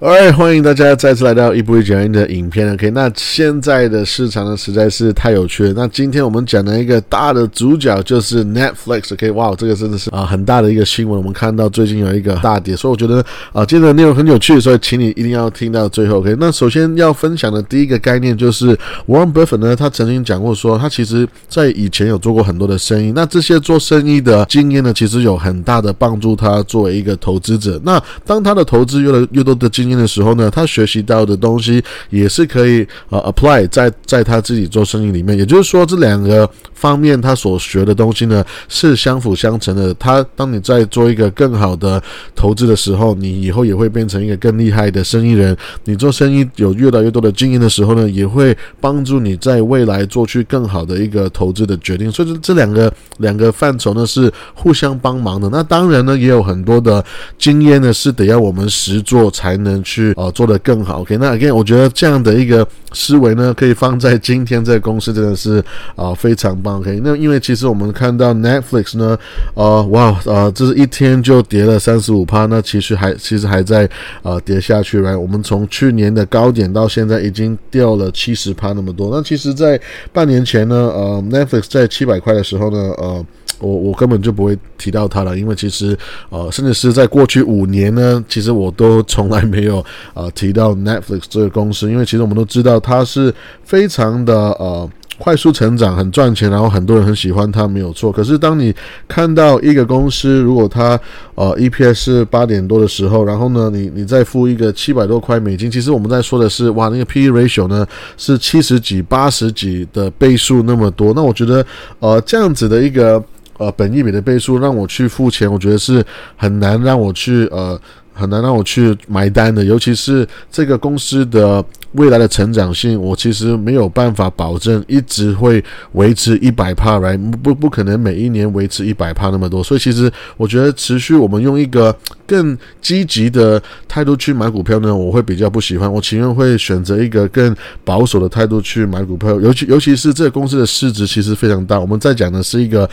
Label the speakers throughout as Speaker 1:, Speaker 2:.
Speaker 1: 哎，欢迎大家再次来到一步一脚印的影片。OK，那现在的市场呢实在是太有趣了。那今天我们讲的一个大的主角就是 Netflix。OK，哇，这个真的是啊很大的一个新闻。我们看到最近有一个大跌，所以我觉得啊今天的内容很有趣，所以请你一定要听到最后。OK，那首先要分享的第一个概念就是 Warren Buffett 呢，他曾经讲过说，他其实在以前有做过很多的生意。那这些做生意的经验呢，其实有很大的帮助他作为一个投资者。那当他的投资越来越多的经的时候呢，他学习到的东西也是可以呃 apply 在在他自己做生意里面，也就是说这两个方面他所学的东西呢是相辅相成的。他当你在做一个更好的投资的时候，你以后也会变成一个更厉害的生意人。你做生意有越来越多的经验的时候呢，也会帮助你在未来做去更好的一个投资的决定。所以这两个两个范畴呢是互相帮忙的。那当然呢，也有很多的经验呢是得要我们实做才能。去呃做得更好，OK？那 again，我觉得这样的一个思维呢，可以放在今天这个公司真的是啊非常，OK？那因为其实我们看到 Netflix 呢，呃，哇，呃，这是一天就跌了三十五趴，那其实还其实还在呃跌下去来，我们从去年的高点到现在已经掉了七十趴那么多。那其实，在半年前呢，呃，Netflix 在七百块的时候呢，呃。我我根本就不会提到它了，因为其实呃，甚至是在过去五年呢，其实我都 从来没有呃提到 Netflix 这个公司，因为其实我们都知道它是非常的呃快速成长，很赚钱，然然后很多人很喜欢它，没有错。可是当你看到一个公司如果它呃 EPS 是八点多的时候，然后呢，你你再付一个七百多块美金，其实我们在说的是哇，那个 PE ratio 呢是七十几、八十几的倍数那么多，那我觉得呃这样子的一个。呃，本一笔的倍数让我去付钱，我觉得是很难让我去呃，很难让我去买单的，尤其是这个公司的。未来的成长性，我其实没有办法保证一直会维持一百帕来，不不可能每一年维持一百帕那么多。所以其实我觉得持续我们用一个更积极的态度去买股票呢，我会比较不喜欢。我情愿会选择一个更保守的态度去买股票，尤其尤其是这个公司的市值其实非常大。我们在讲的是一个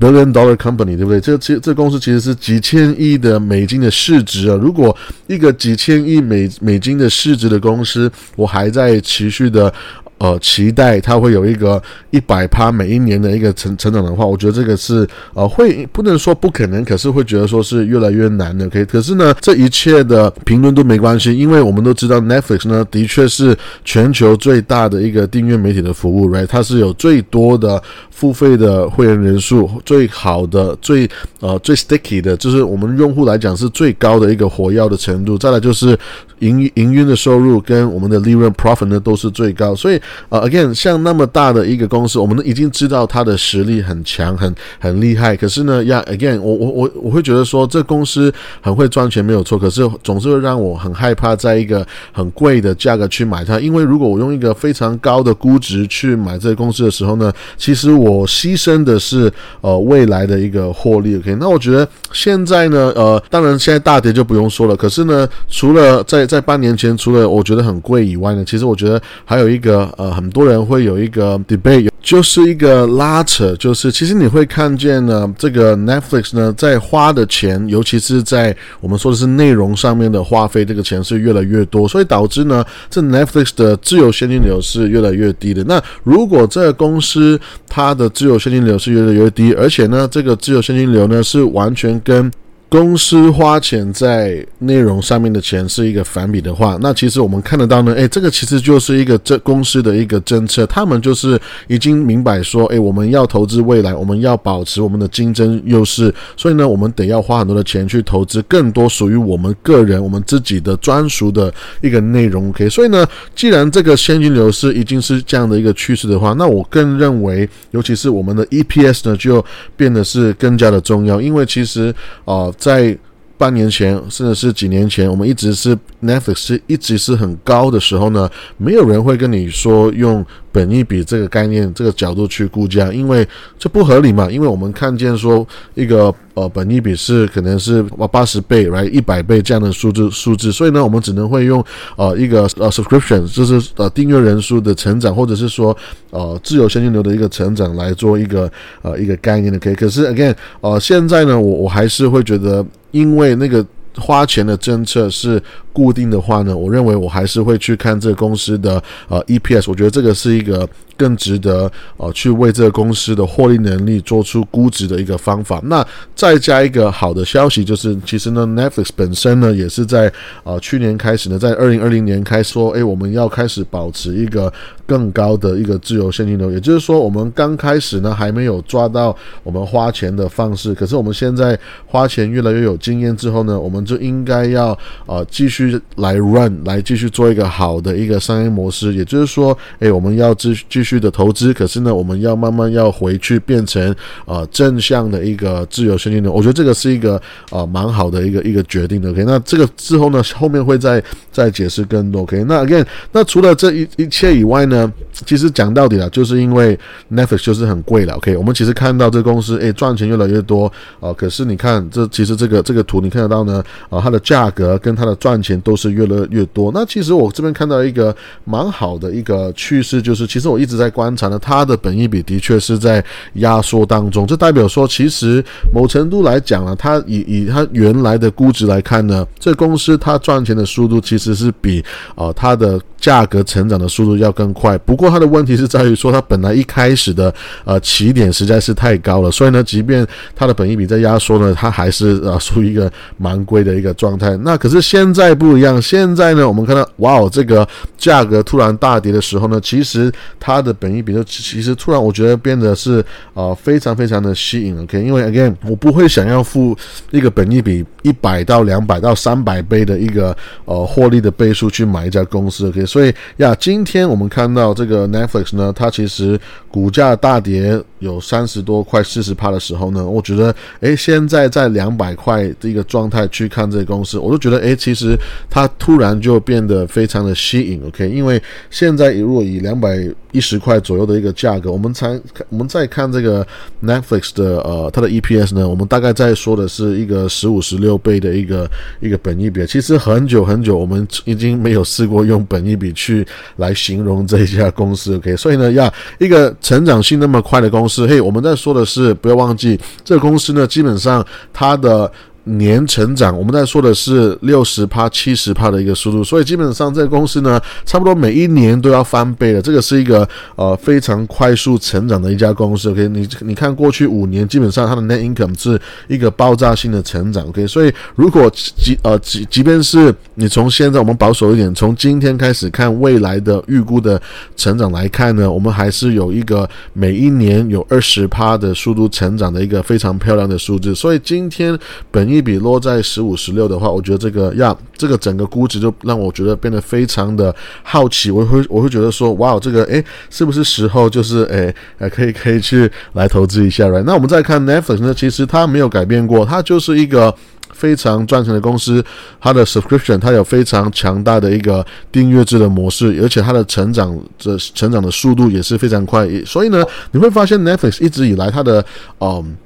Speaker 1: billion dollar company，对不对？这这这公司其实是几千亿的美金的市值啊。如果一个几千亿美美金的市值的公司，我还在持续的。呃，期待它会有一个一百趴每一年的一个成成长的话，我觉得这个是呃会不能说不可能，可是会觉得说是越来越难的。可以，可是呢，这一切的评论都没关系，因为我们都知道 Netflix 呢的确是全球最大的一个订阅媒体的服务，right？它是有最多的付费的会员人数，最好的、最呃最 sticky 的，就是我们用户来讲是最高的一个活跃的程度。再来就是营营运的收入跟我们的利润 profit 呢都是最高，所以。呃，again，像那么大的一个公司，我们已经知道它的实力很强，很很厉害。可是呢，呀，again，我我我我会觉得说，这公司很会赚钱没有错，可是总是会让我很害怕，在一个很贵的价格去买它。因为如果我用一个非常高的估值去买这个公司的时候呢，其实我牺牲的是呃未来的一个获利。OK，那我觉得现在呢，呃，当然现在大跌就不用说了。可是呢，除了在在半年前，除了我觉得很贵以外呢，其实我觉得还有一个。呃，很多人会有一个 debate，就是一个拉扯，就是其实你会看见呢，这个 Netflix 呢在花的钱，尤其是在我们说的是内容上面的花费，这个钱是越来越多，所以导致呢，这 Netflix 的自由现金流是越来越低的。那如果这个公司它的自由现金流是越来越低，而且呢，这个自由现金流呢是完全跟公司花钱在内容上面的钱是一个反比的话，那其实我们看得到呢，诶，这个其实就是一个这公司的一个政策，他们就是已经明白说，诶，我们要投资未来，我们要保持我们的竞争优势，所以呢，我们得要花很多的钱去投资更多属于我们个人、我们自己的专属的一个内容。OK，所以呢，既然这个现金流是已经是这样的一个趋势的话，那我更认为，尤其是我们的 EPS 呢，就变得是更加的重要，因为其实啊。在半年前，甚至是几年前，我们一直是 Netflix 是一直是很高的时候呢，没有人会跟你说用。本一比这个概念，这个角度去估价，因为这不合理嘛？因为我们看见说一个呃本一比是可能是八十倍来一百倍这样的数字数字，所以呢，我们只能会用呃一个呃 subscription，就是呃订阅人数的成长，或者是说呃自由现金流的一个成长来做一个呃一个概念的。可以，可是 again，呃现在呢，我我还是会觉得，因为那个。花钱的政策是固定的话呢，我认为我还是会去看这个公司的呃 EPS，我觉得这个是一个更值得呃去为这个公司的获利能力做出估值的一个方法。那再加一个好的消息就是，其实呢，Netflix 本身呢也是在呃去年开始呢，在二零二零年开始说，哎，我们要开始保持一个更高的一个自由现金流，也就是说，我们刚开始呢还没有抓到我们花钱的方式，可是我们现在花钱越来越有经验之后呢，我们就应该要呃继续来 run，来继续做一个好的一个商业模式。也就是说，诶，我们要继继续去的投资，可是呢，我们要慢慢要回去变成呃正向的一个自由现金流。我觉得这个是一个呃蛮好的一个一个决定的。OK，那这个之后呢，后面会再再解释更多。OK，那 again，那除了这一一切以外呢，其实讲到底啊，就是因为 Netflix 就是很贵了。OK，我们其实看到这公司诶赚钱越来越多啊，可是你看这其实这个这个图你看得到呢啊，它的价格跟它的赚钱都是越来越多。那其实我这边看到一个蛮好的一个趋势，就是其实我一直在观察呢，它的本益比的确是在压缩当中。这代表说，其实某程度来讲呢，它以以它原来的估值来看呢，这公司它赚钱的速度其实是比啊它的价格成长的速度要更快。不过它的问题是在于说，它本来一开始的呃起点实在是太高了，所以呢，即便它的本益比在压缩呢，它还是呃属于一个蛮贵的一个状态。那可是现在不一样，现在呢，我们看到哇哦，这个价格突然大跌的时候呢，其实它的本益比就其实突然我觉得变得是呃非常非常的吸引。OK，因为 again 我不会想要付一个本益比一百到两百到三百倍的一个呃获利的倍数去买一家公司。OK，所以呀，今天我们看到这个 Netflix 呢，它其实股价大跌有三十多块四十帕的时候呢，我觉得诶，现在在两百块的一个状态去看这个公司，我就觉得诶，其实它突然就变得非常的吸引。OK，因为现在如果以两百一十块左右的一个价格，我们才我们再看这个 Netflix 的呃它的 EPS 呢，我们大概在说的是一个十五十六倍的一个一个本益比。其实很久很久，我们已经没有试过用本益比去来形容这一家公司。OK，所以呢，要一个成长性那么快的公司，嘿，我们在说的是不要忘记，这个公司呢，基本上它的。年成长，我们在说的是六十帕、七十帕的一个速度，所以基本上这个公司呢，差不多每一年都要翻倍的。这个是一个呃非常快速成长的一家公司。OK，你你看过去五年，基本上它的 net income 是一个爆炸性的成长。OK，所以如果即呃即即便是你从现在我们保守一点，从今天开始看未来的预估的成长来看呢，我们还是有一个每一年有二十帕的速度成长的一个非常漂亮的数字。所以今天本一比落在十五十六的话，我觉得这个呀，这个整个估值就让我觉得变得非常的好奇。我会我会觉得说，哇，这个诶，是不是时候就是诶，呃，可以可以去来投资一下来那我们再看 Netflix 呢，其实它没有改变过，它就是一个非常赚钱的公司。它的 subscription 它有非常强大的一个订阅制的模式，而且它的成长的成长的速度也是非常快。所以呢，你会发现 Netflix 一直以来它的嗯。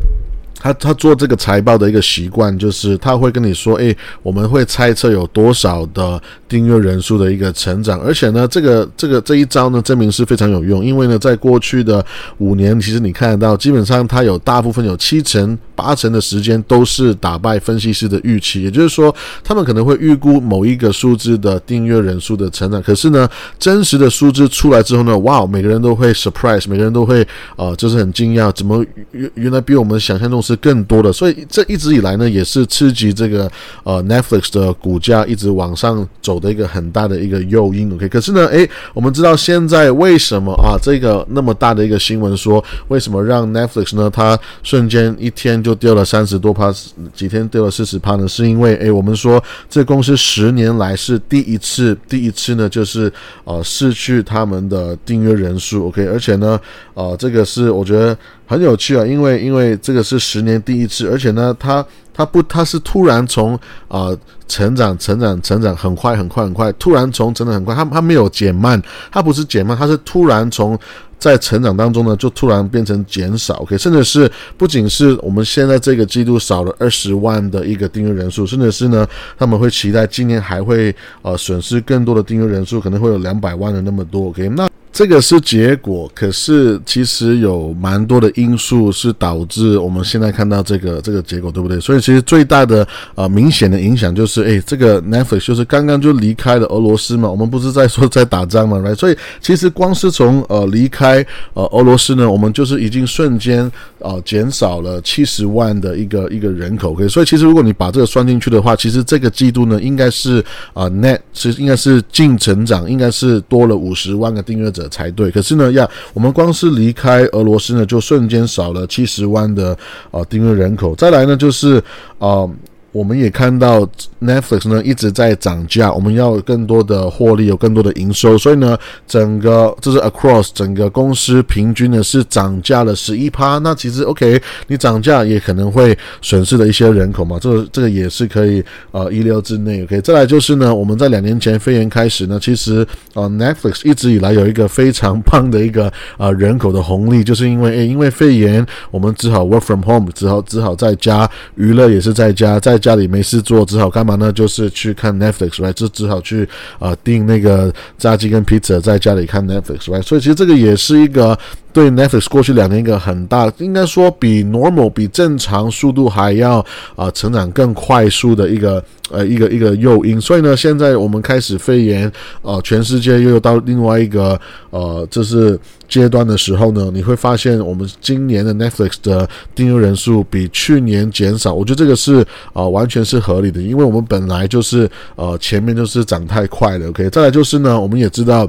Speaker 1: 他他做这个财报的一个习惯，就是他会跟你说，诶，我们会猜测有多少的订阅人数的一个成长，而且呢，这个这个这一招呢，证明是非常有用，因为呢，在过去的五年，其实你看得到，基本上它有大部分有七成八成的时间都是打败分析师的预期，也就是说，他们可能会预估某一个数字的订阅人数的成长，可是呢，真实的数字出来之后呢，哇，每个人都会 surprise，每个人都会呃，就是很惊讶，怎么原原来比我们想象中是。更多的，所以这一直以来呢，也是刺激这个呃 Netflix 的股价一直往上走的一个很大的一个诱因。OK，可是呢，诶，我们知道现在为什么啊？这个那么大的一个新闻说，为什么让 Netflix 呢？它瞬间一天就掉了三十多趴，几天掉了四十趴呢？是因为诶，我们说这公司十年来是第一次，第一次呢，就是呃失去他们的订阅人数。OK，而且呢，呃，这个是我觉得。很有趣啊，因为因为这个是十年第一次，而且呢，它它不它是突然从啊成长成长成长很快很快很快，突然从成长很快，它它没有减慢，它不是减慢，它是突然从在成长当中呢就突然变成减少，OK，甚至是不仅是我们现在这个季度少了二十万的一个订阅人数，甚至是呢他们会期待今年还会呃损失更多的订阅人数，可能会有两百万的那么多，OK，那。这个是结果，可是其实有蛮多的因素是导致我们现在看到这个这个结果，对不对？所以其实最大的呃明显的影响就是，哎，这个 Netflix 就是刚刚就离开了俄罗斯嘛，我们不是在说在打仗嘛，right？所以其实光是从呃离开呃俄罗斯呢，我们就是已经瞬间呃减少了七十万的一个一个人口，OK？所以其实如果你把这个算进去的话，其实这个季度呢应该是啊 net 其实应该是净成长，应该是多了五十万个订阅者。才对，可是呢，呀，我们光是离开俄罗斯呢，就瞬间少了七十万的啊订阅人口。再来呢，就是啊。我们也看到 Netflix 呢一直在涨价，我们要更多的获利，有更多的营收，所以呢，整个这是 across 整个公司平均呢是涨价了十一趴。那其实 OK，你涨价也可能会损失了一些人口嘛，这个这个也是可以呃意料之内。OK，再来就是呢，我们在两年前肺炎开始呢，其实呃 Netflix 一直以来有一个非常棒的一个呃人口的红利，就是因为诶因为肺炎，我们只好 work from home，只好只好在家娱乐也是在家在。家里没事做，只好干嘛呢？就是去看 Netflix，right？就只好去啊订那个炸鸡跟披萨，在家里看 Netflix，right？所以其实这个也是一个。对 Netflix 过去两年一个很大，应该说比 normal 比正常速度还要啊成长更快速的一个呃一个一个诱因。所以呢，现在我们开始肺炎，呃，全世界又到另外一个呃就是阶段的时候呢，你会发现我们今年的 Netflix 的订阅人数比去年减少。我觉得这个是啊完全是合理的，因为我们本来就是呃前面就是涨太快了。OK，再来就是呢，我们也知道。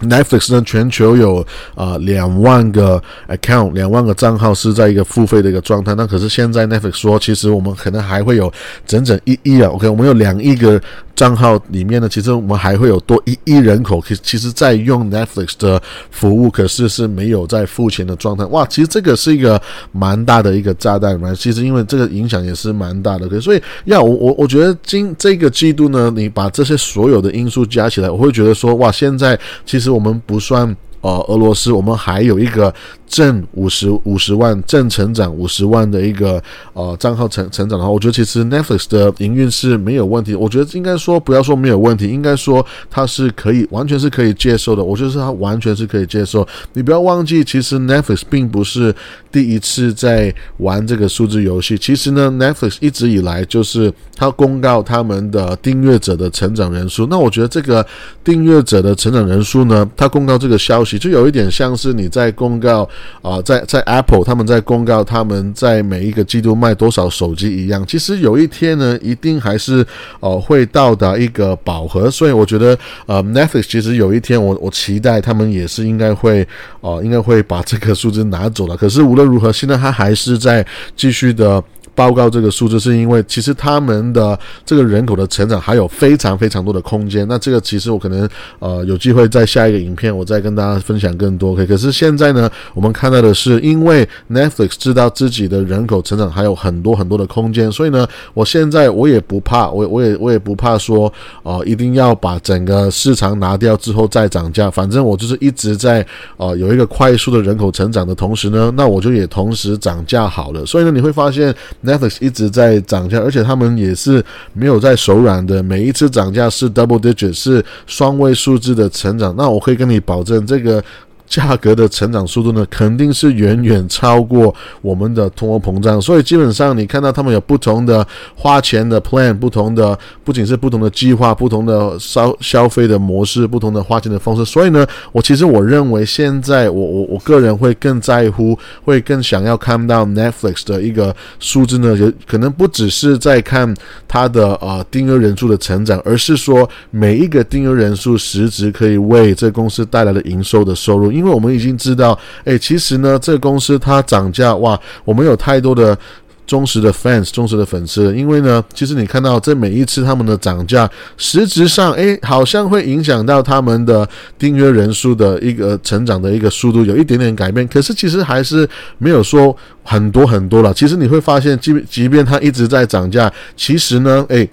Speaker 1: Netflix 呢，全球有啊两万个 account，两万个账号是在一个付费的一个状态。那可是现在 Netflix 说，其实我们可能还会有整整一亿啊。OK，我们有两亿个。账号里面呢，其实我们还会有多一亿人口，其其实在用 Netflix 的服务，可是是没有在付钱的状态。哇，其实这个是一个蛮大的一个炸弹嘛。其实因为这个影响也是蛮大的，所以要我我我觉得今这个季度呢，你把这些所有的因素加起来，我会觉得说，哇，现在其实我们不算。呃，俄罗斯，我们还有一个正五十五十万正成长五十万的一个呃账号成成长的话，我觉得其实 Netflix 的营运是没有问题。我觉得应该说不要说没有问题，应该说它是可以完全是可以接受的。我觉得是它完全是可以接受。你不要忘记，其实 Netflix 并不是第一次在玩这个数字游戏。其实呢，Netflix 一直以来就是它公告他们的订阅者的成长人数。那我觉得这个订阅者的成长人数呢，它公告这个消息。就有一点像是你在公告啊，在在 Apple 他们在公告他们在每一个季度卖多少手机一样。其实有一天呢，一定还是呃会到达一个饱和。所以我觉得呃 Netflix 其实有一天我我期待他们也是应该会哦应该会把这个数字拿走了。可是无论如何，现在它还是在继续的。报告这个数字是因为其实他们的这个人口的成长还有非常非常多的空间。那这个其实我可能呃有机会在下一个影片我再跟大家分享更多。可可是现在呢，我们看到的是因为 Netflix 知道自己的人口成长还有很多很多的空间，所以呢，我现在我也不怕，我我也我也不怕说呃一定要把整个市场拿掉之后再涨价。反正我就是一直在呃有一个快速的人口成长的同时呢，那我就也同时涨价好了。所以呢，你会发现。Netflix 一直在涨价，而且他们也是没有在手软的。每一次涨价是 double digit，是双位数字的成长。那我可以跟你保证，这个。价格的成长速度呢，肯定是远远超过我们的通货膨胀，所以基本上你看到他们有不同的花钱的 plan，不同的不仅是不同的计划，不同的消消费的模式，不同的花钱的方式。所以呢，我其实我认为现在我我我个人会更在乎，会更想要看到 Netflix 的一个数字呢，也可能不只是在看它的呃订阅人数的成长，而是说每一个订阅人数实质可以为这公司带来的营收的收入。因为我们已经知道，哎，其实呢，这个公司它涨价，哇，我们有太多的忠实的 fans、忠实的粉丝。因为呢，其实你看到这每一次他们的涨价，实质上，哎，好像会影响到他们的订阅人数的一个成长的一个速度，有一点点改变。可是其实还是没有说很多很多了。其实你会发现，即即便它一直在涨价，其实呢，哎。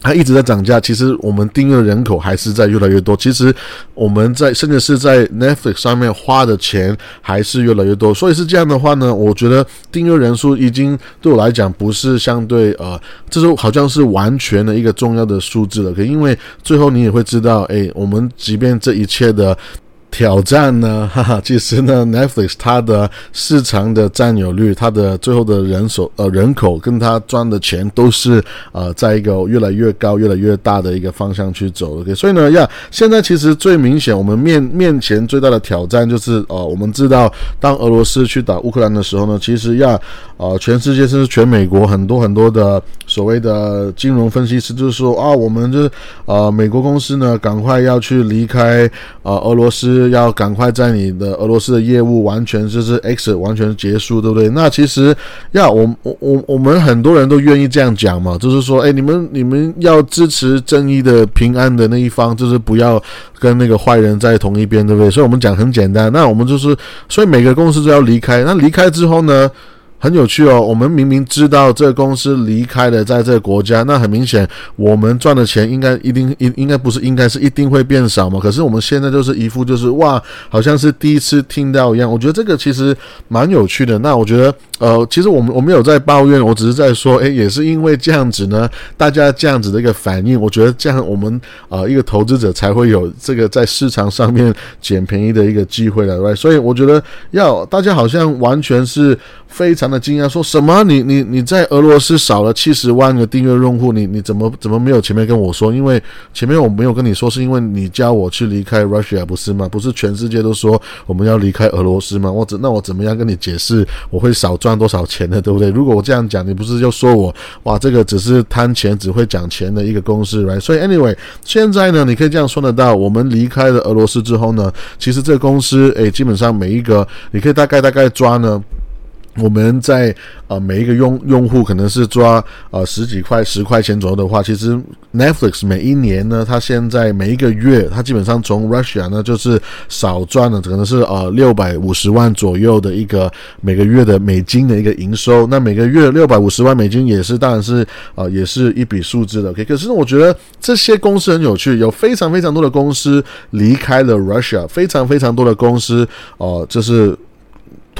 Speaker 1: 它一直在涨价，其实我们订阅的人口还是在越来越多。其实我们在甚至是在 Netflix 上面花的钱还是越来越多。所以是这样的话呢，我觉得订阅人数已经对我来讲不是相对呃，这是好像是完全的一个重要的数字了。可因为最后你也会知道，哎，我们即便这一切的。挑战呢？哈哈，其实呢，Netflix 它的市场的占有率，它的最后的人手呃人口跟它赚的钱都是呃在一个越来越高、越来越大的一个方向去走。OK，所以呢，呀，现在其实最明显，我们面面前最大的挑战就是呃，我们知道当俄罗斯去打乌克兰的时候呢，其实要呃全世界甚至全美国很多很多的所谓的金融分析师就是说啊，我们就是呃美国公司呢赶快要去离开呃俄罗斯，要赶快在你的俄罗斯的业务完全就是 X 完全结束，对不对？那其实要我我我我们很多人都愿意这样讲嘛，就是说，哎，你们你们要支持正义的平安的那一方，就是不要跟那个坏人在同一边，对不对？所以我们讲很简单，那我们就是，所以每个公司都要离开，那离开之后呢？很有趣哦，我们明明知道这个公司离开了在这个国家，那很明显我们赚的钱应该一定应应该不是应该是一定会变少嘛？可是我们现在就是一副就是哇，好像是第一次听到一样。我觉得这个其实蛮有趣的。那我觉得呃，其实我们我没有在抱怨，我只是在说，诶，也是因为这样子呢，大家这样子的一个反应，我觉得这样我们呃一个投资者才会有这个在市场上面捡便宜的一个机会了对所以我觉得要大家好像完全是。非常的惊讶，说什么？你你你在俄罗斯少了七十万个订阅用户，你你怎么怎么没有前面跟我说？因为前面我没有跟你说，是因为你叫我去离开 Russia 不是吗？不是全世界都说我们要离开俄罗斯吗？我怎那我怎么样跟你解释我会少赚多少钱呢？对不对？如果我这样讲，你不是就说我哇这个只是贪钱只会讲钱的一个公司，right？所以 anyway，现在呢，你可以这样说得到，我们离开了俄罗斯之后呢，其实这个公司诶，基本上每一个你可以大概大概抓呢。我们在呃每一个用用户可能是抓呃十几块十块钱左右的话，其实 Netflix 每一年呢，它现在每一个月，它基本上从 Russia 呢就是少赚了，可能是呃六百五十万左右的一个每个月的美金的一个营收。那每个月六百五十万美金也是当然是呃也是一笔数字的。OK，可是我觉得这些公司很有趣，有非常非常多的公司离开了 Russia，非常非常多的公司哦，就是。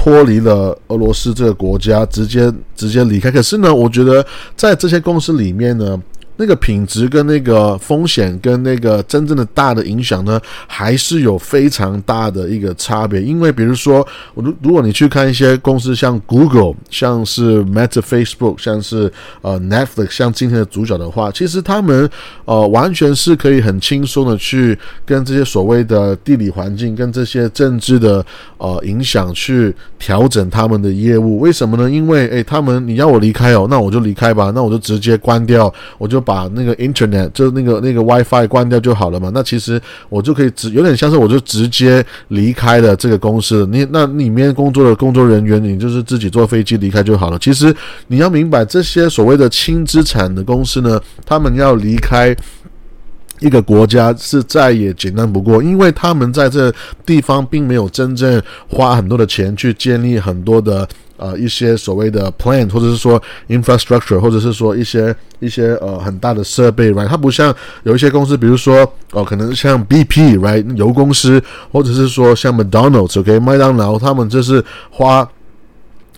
Speaker 1: 脱离了俄罗斯这个国家，直接直接离开。可是呢，我觉得在这些公司里面呢。那个品质跟那个风险跟那个真正的大的影响呢，还是有非常大的一个差别。因为比如说，如如果你去看一些公司，像 Google，像是 Meta、Facebook，像是呃 Netflix，像今天的主角的话，其实他们呃完全是可以很轻松的去跟这些所谓的地理环境跟这些政治的呃影响去调整他们的业务。为什么呢？因为诶，他们你要我离开哦，那我就离开吧，那我就直接关掉，我就。把那个 Internet 就那个那个 WiFi 关掉就好了嘛？那其实我就可以直有点像是我就直接离开了这个公司。你那里面工作的工作人员，你就是自己坐飞机离开就好了。其实你要明白，这些所谓的轻资产的公司呢，他们要离开一个国家是再也简单不过，因为他们在这地方并没有真正花很多的钱去建立很多的。呃，一些所谓的 plan，或者是说 infrastructure，或者是说一些一些呃很大的设备，right？它不像有一些公司，比如说哦，可能像 BP，right？油公司，或者是说像 McDonald's，OK？麦当劳，他们就是花，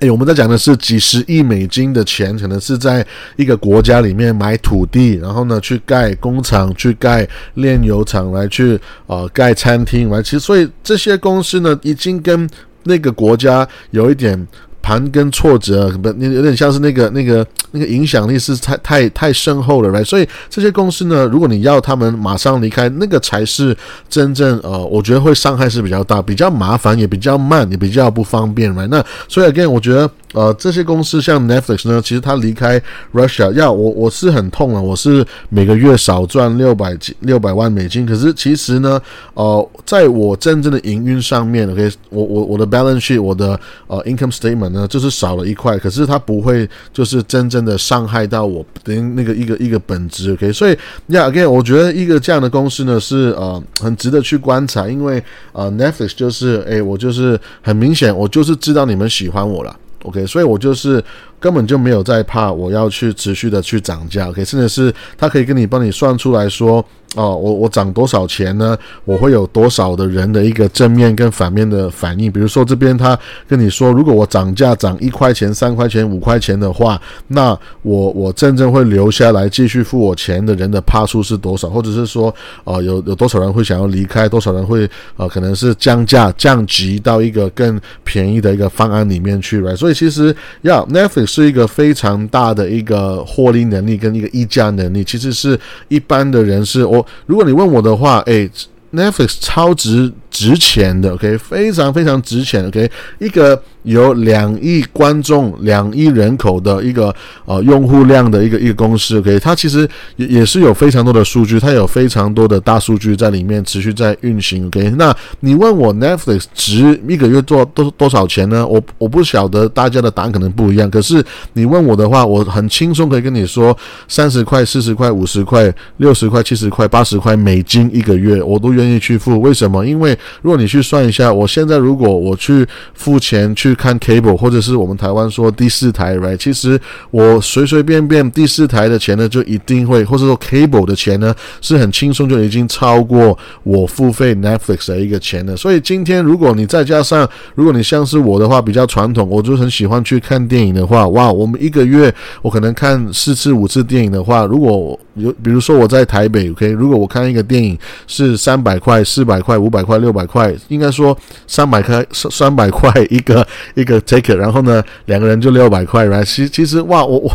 Speaker 1: 哎，我们在讲的是几十亿美金的钱，可能是在一个国家里面买土地，然后呢去盖工厂，去盖炼油厂，来去呃盖餐厅，right？其实所以这些公司呢，已经跟那个国家有一点。盘根错折，不，你有点像是那个、那个、那个影响力是太、太、太深厚了来所以这些公司呢，如果你要他们马上离开，那个才是真正呃，我觉得会伤害是比较大，比较麻烦，也比较慢，也比较不方便来那所以 again，我觉得。呃，这些公司像 Netflix 呢，其实它离开 Russia，要我我是很痛啊，我是每个月少赚六百六百万美金。可是其实呢，呃，在我真正的营运上面，OK，我我我的 balance sheet，我的呃 income statement 呢，就是少了一块，可是它不会就是真正的伤害到我的那个一个一个本质，OK。所以，Yeah，again，我觉得一个这样的公司呢，是呃很值得去观察，因为呃 Netflix 就是，哎，我就是很明显，我就是知道你们喜欢我了。OK，所以我就是根本就没有在怕我要去持续的去涨价，OK，甚至是他可以跟你帮你算出来说。哦，我我涨多少钱呢？我会有多少的人的一个正面跟反面的反应？比如说这边他跟你说，如果我涨价涨一块钱、三块钱、五块钱的话，那我我真正会留下来继续付我钱的人的帕数是多少？或者是说，呃，有有多少人会想要离开？多少人会呃，可能是降价降级到一个更便宜的一个方案里面去？来，所以其实要 Netflix 是一个非常大的一个获利能力跟一个溢价能力，其实是一般的人是我。如果你问我的话，哎，Netflix 超值值钱的，OK，非常非常值钱，OK，一个。有两亿观众、两亿人口的一个呃用户量的一个一个公司，OK，它其实也也是有非常多的数据，它有非常多的大数据在里面持续在运行，OK。那你问我 Netflix 值一个月做多多少钱呢？我我不晓得大家的答案可能不一样，可是你问我的话，我很轻松可以跟你说，三十块、四十块、五十块、六十块、七十块、八十块美金一个月，我都愿意去付。为什么？因为如果你去算一下，我现在如果我去付钱去。看 cable，或者是我们台湾说第四台，right？其实我随随便便第四台的钱呢，就一定会，或者说 cable 的钱呢，是很轻松就已经超过我付费 Netflix 的一个钱了。所以今天如果你再加上，如果你像是我的话比较传统，我就很喜欢去看电影的话，哇，我们一个月我可能看四次五次电影的话，如果有比如说我在台北，OK，如果我看一个电影是三百百块、四百块、五百块、六百块，应该说三百块三三百块一个。一个 take，然后呢，两个人就六百块来其其实哇，我我。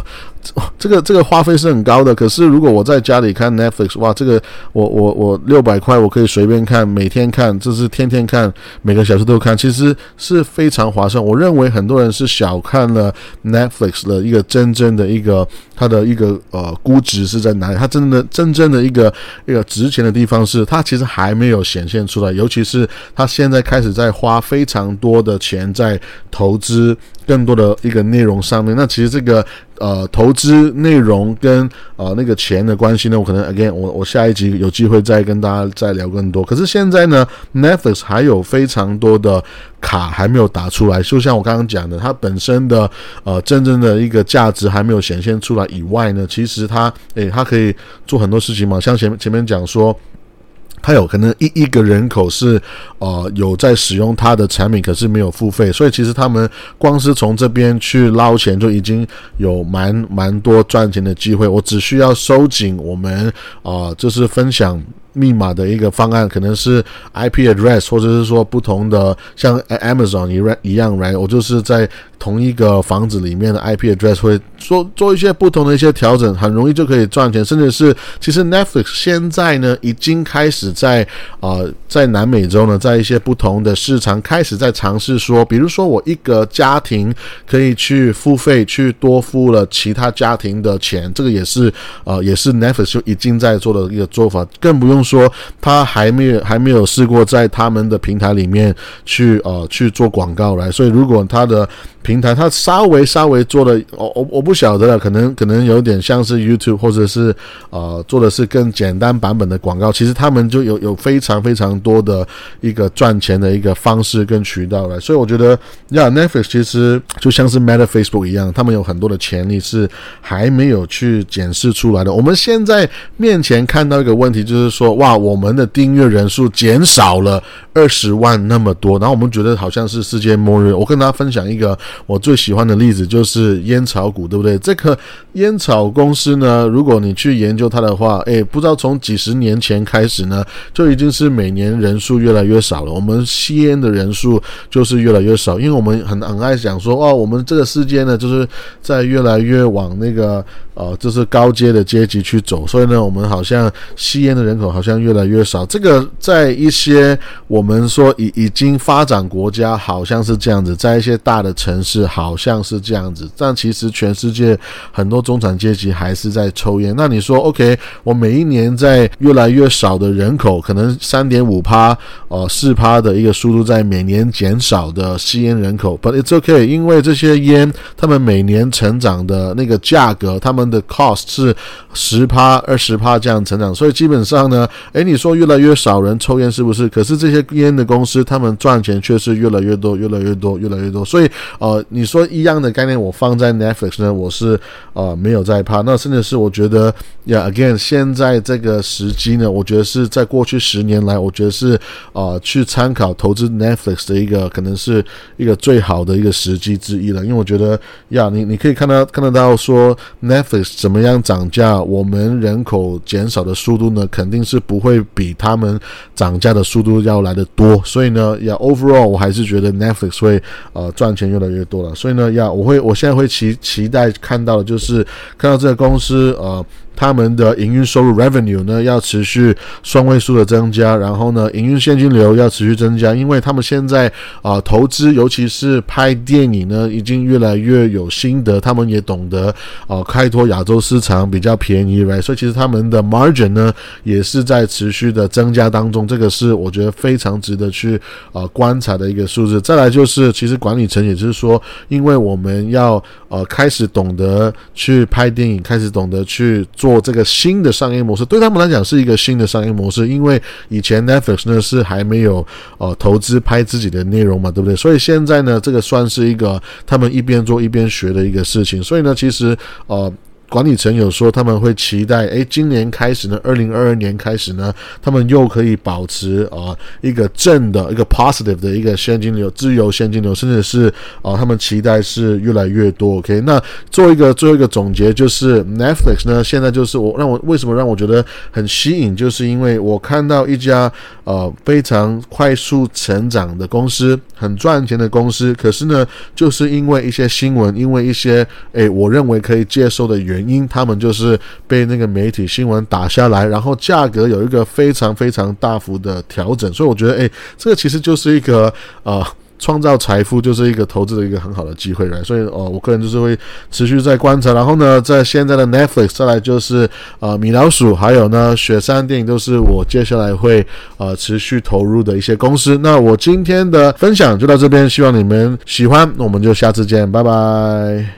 Speaker 1: 这个这个花费是很高的，可是如果我在家里看 Netflix，哇，这个我我我六百块我可以随便看，每天看，这是天天看，每个小时都看，其实是非常划算。我认为很多人是小看了 Netflix 的一个真正的一个它的一个呃估值是在哪里，它真的真正的一个一个值钱的地方是它其实还没有显现出来，尤其是它现在开始在花非常多的钱在投资。更多的一个内容上面，那其实这个呃投资内容跟呃那个钱的关系呢，我可能 again 我我下一集有机会再跟大家再聊更多。可是现在呢，Netflix 还有非常多的卡还没有打出来，就像我刚刚讲的，它本身的呃真正的一个价值还没有显现出来以外呢，其实它诶它可以做很多事情嘛，像前前面讲说。它有可能一一个人口是呃有在使用他的产品，可是没有付费，所以其实他们光是从这边去捞钱就已经有蛮蛮多赚钱的机会。我只需要收紧我们啊，就是分享。密码的一个方案可能是 IP address，或者是说不同的，像 Amazon 一一样，right？我就是在同一个房子里面的 IP address 会做做一些不同的一些调整，很容易就可以赚钱。甚至是其实 Netflix 现在呢已经开始在啊在南美洲呢，在一些不同的市场开始在尝试说，比如说我一个家庭可以去付费去多付了其他家庭的钱，这个也是呃也是 Netflix 就已经在做的一个做法，更不用。说他还没有还没有试过在他们的平台里面去呃去做广告来，所以如果他的平台它稍微稍微做的，我我我不晓得了，可能可能有点像是 YouTube 或者是呃做的是更简单版本的广告，其实他们就有有非常非常多的一个赚钱的一个方式跟渠道了，所以我觉得呀，Netflix 其实就像是 Meta Facebook 一样，他们有很多的潜力是还没有去检视出来的。我们现在面前看到一个问题就是说。哇，我们的订阅人数减少了二十万那么多，然后我们觉得好像是世界末日。我跟大家分享一个我最喜欢的例子，就是烟草股，对不对？这个烟草公司呢，如果你去研究它的话，诶，不知道从几十年前开始呢，就已经是每年人数越来越少了。我们吸烟的人数就是越来越少，因为我们很很爱讲说，哦，我们这个世界呢，就是在越来越往那个呃，就是高阶的阶级去走，所以呢，我们好像吸烟的人口好。像越来越少，这个在一些我们说已已经发展国家好像是这样子，在一些大的城是好像是这样子，但其实全世界很多中产阶级还是在抽烟。那你说，OK，我每一年在越来越少的人口，可能三点五趴、呃四趴的一个速度在每年减少的吸烟人口，But it's OK，因为这些烟他们每年成长的那个价格，他们的 cost 是十趴、二十趴这样成长，所以基本上呢。哎，你说越来越少人抽烟是不是？可是这些烟的公司，他们赚钱却是越来越多、越来越多、越来越多。所以，呃，你说一样的概念，我放在 Netflix 呢，我是呃没有在怕。那甚至是我觉得呀，again，现在这个时机呢，我觉得是在过去十年来，我觉得是呃去参考投资 Netflix 的一个可能是一个最好的一个时机之一了。因为我觉得呀，你你可以看到看得到说 Netflix 怎么样涨价，我们人口减少的速度呢，肯定是不会比他们涨价的速度要来的多。所以呢，呀，overall 我还是觉得 Netflix 会呃赚钱越来越多了。所以呢，要，我会我现在会期期待看到的就是看到这个公司呃。他们的营运收入 revenue 呢要持续双位数的增加，然后呢，营运现金流要持续增加，因为他们现在啊投资，尤其是拍电影呢，已经越来越有心得，他们也懂得啊开拓亚洲市场比较便宜，right？所以其实他们的 margin 呢也是在持续的增加当中，这个是我觉得非常值得去啊观察的一个数字。再来就是，其实管理层也就是说，因为我们要呃开始懂得去拍电影，开始懂得去。做这个新的商业模式，对他们来讲是一个新的商业模式，因为以前 Netflix 呢是还没有呃投资拍自己的内容嘛，对不对？所以现在呢，这个算是一个他们一边做一边学的一个事情。所以呢，其实呃。管理层有说他们会期待，诶，今年开始呢，二零二二年开始呢，他们又可以保持啊一个正的一个 positive 的一个现金流，自由现金流，甚至是啊，他们期待是越来越多。OK，那做一个最后一个总结，就是 Netflix 呢，现在就是我让我为什么让我觉得很吸引，就是因为我看到一家呃非常快速成长的公司，很赚钱的公司，可是呢，就是因为一些新闻，因为一些诶，我认为可以接受的原原因他们就是被那个媒体新闻打下来，然后价格有一个非常非常大幅的调整，所以我觉得，哎，这个其实就是一个呃。创造财富就是一个投资的一个很好的机会来，所以哦，我个人就是会持续在观察。然后呢，在现在的 Netflix，再来就是呃米老鼠，还有呢雪山电影，都是我接下来会呃持续投入的一些公司。那我今天的分享就到这边，希望你们喜欢，那我们就下次见，拜拜。